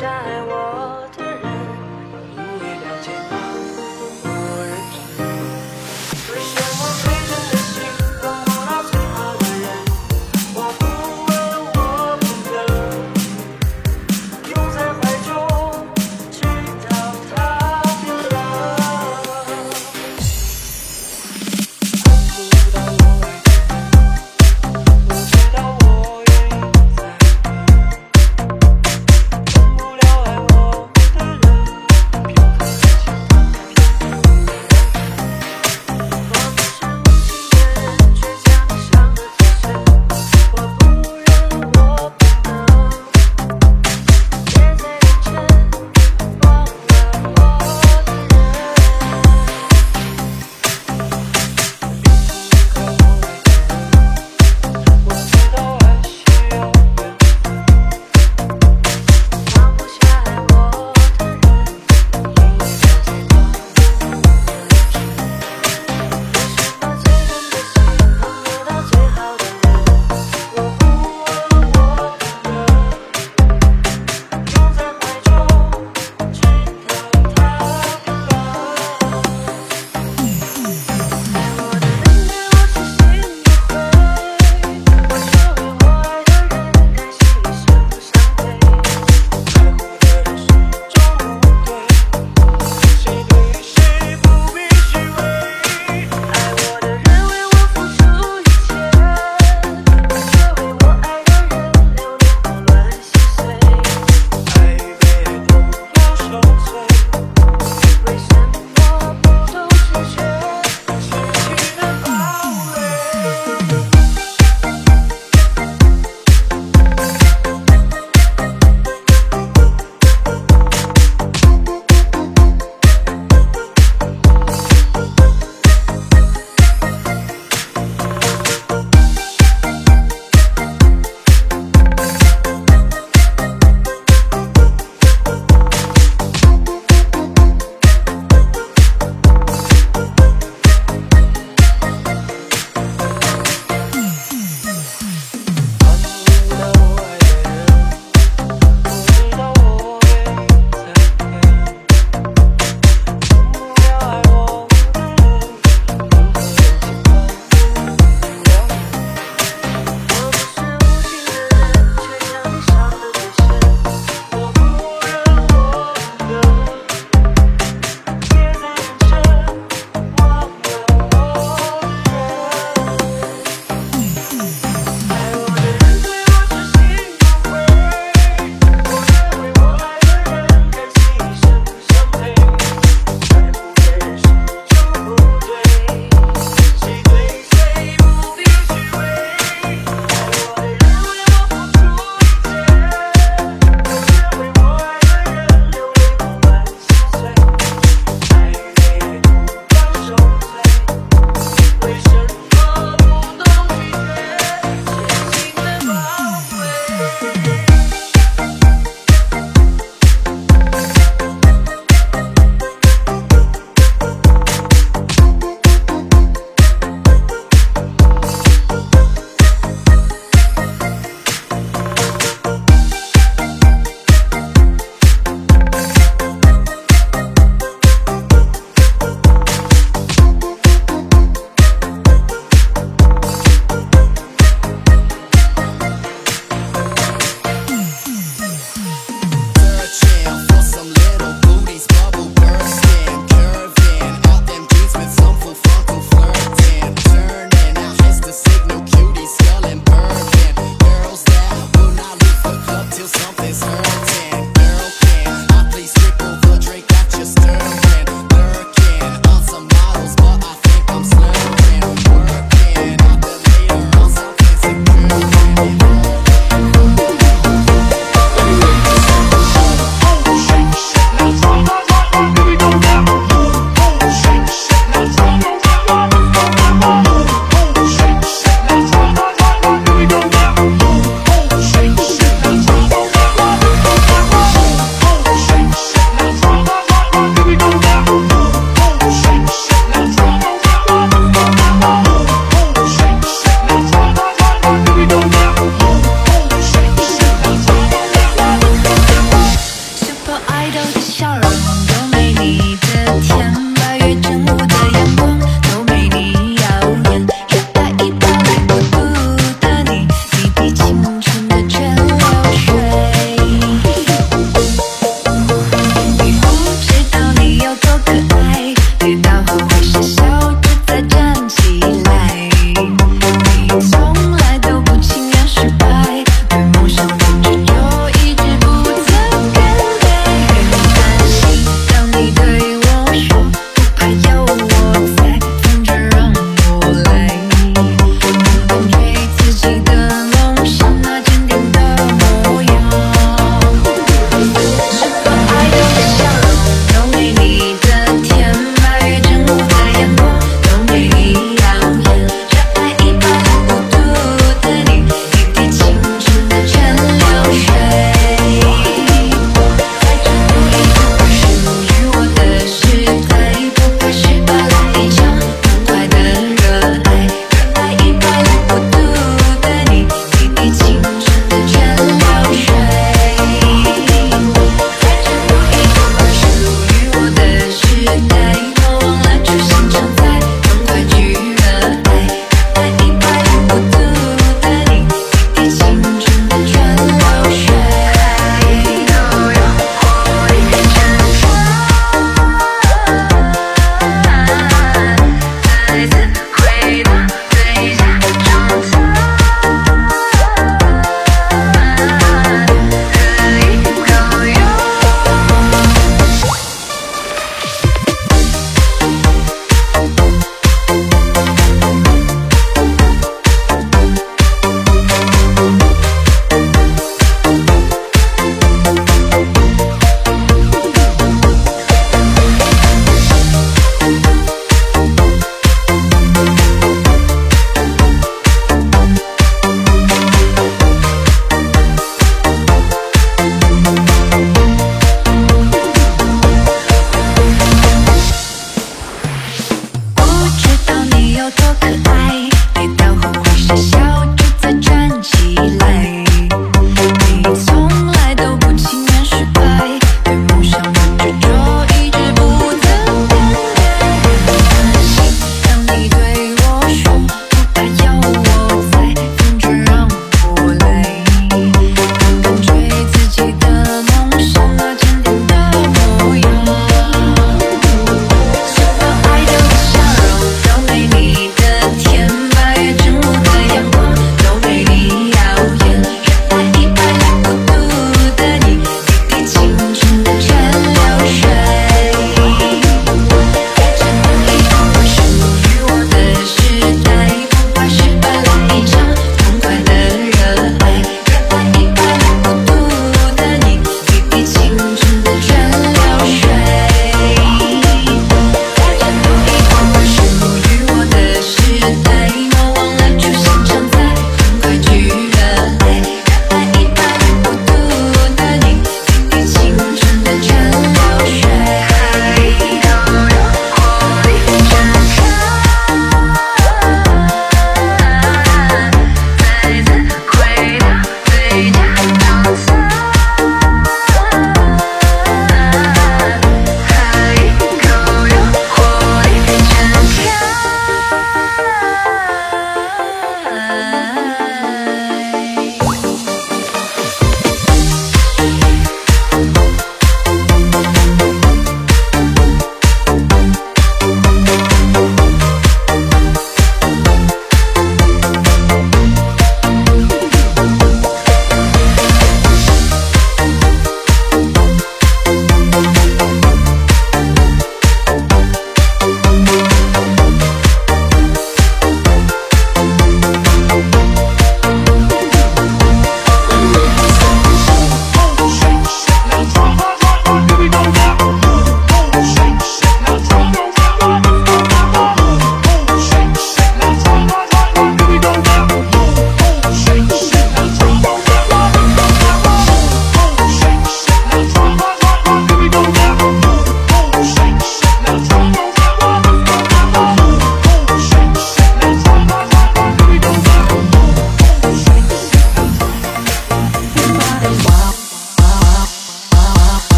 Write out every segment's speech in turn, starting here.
山我。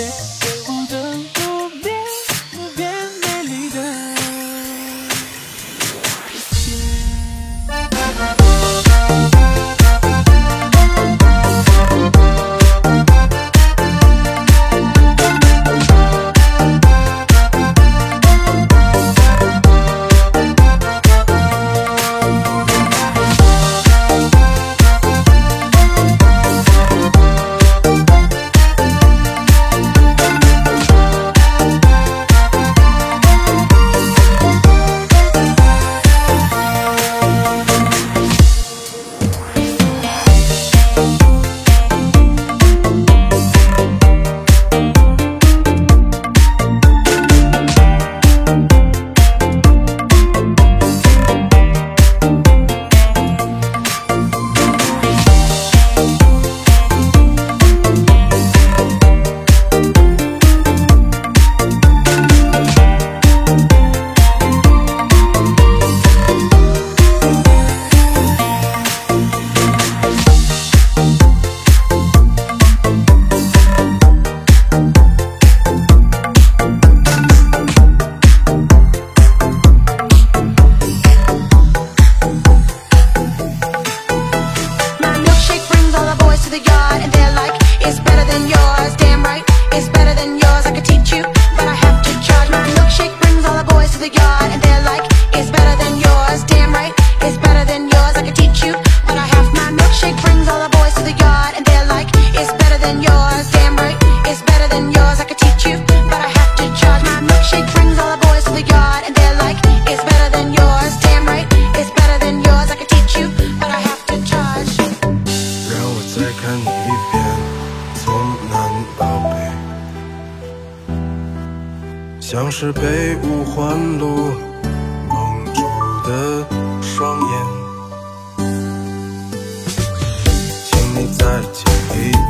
music. 再看你一遍从南到北。像是被五环路蒙住的双眼。请你再讲一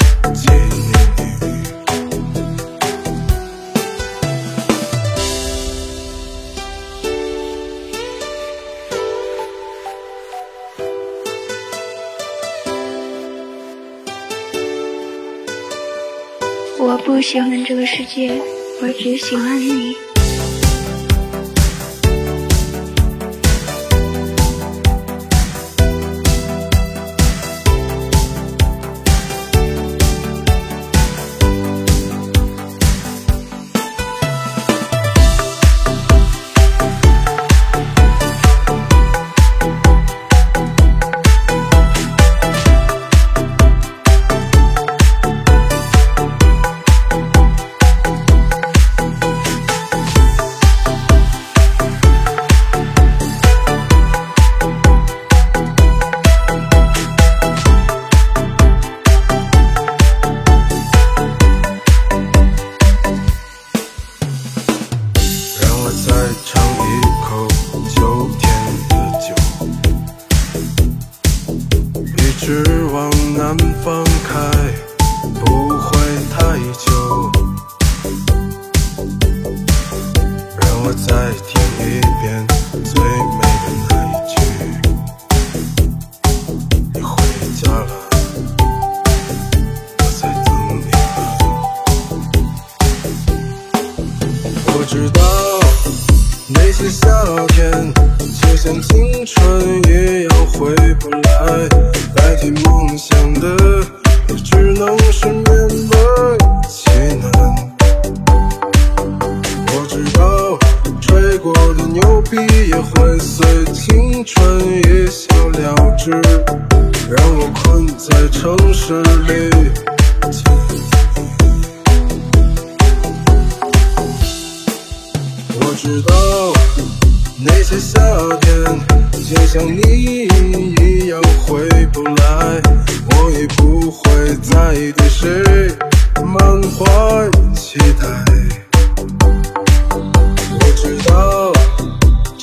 喜欢这个世界我只喜欢你。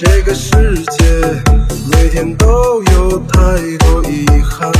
这个世界每天都有太多遗憾。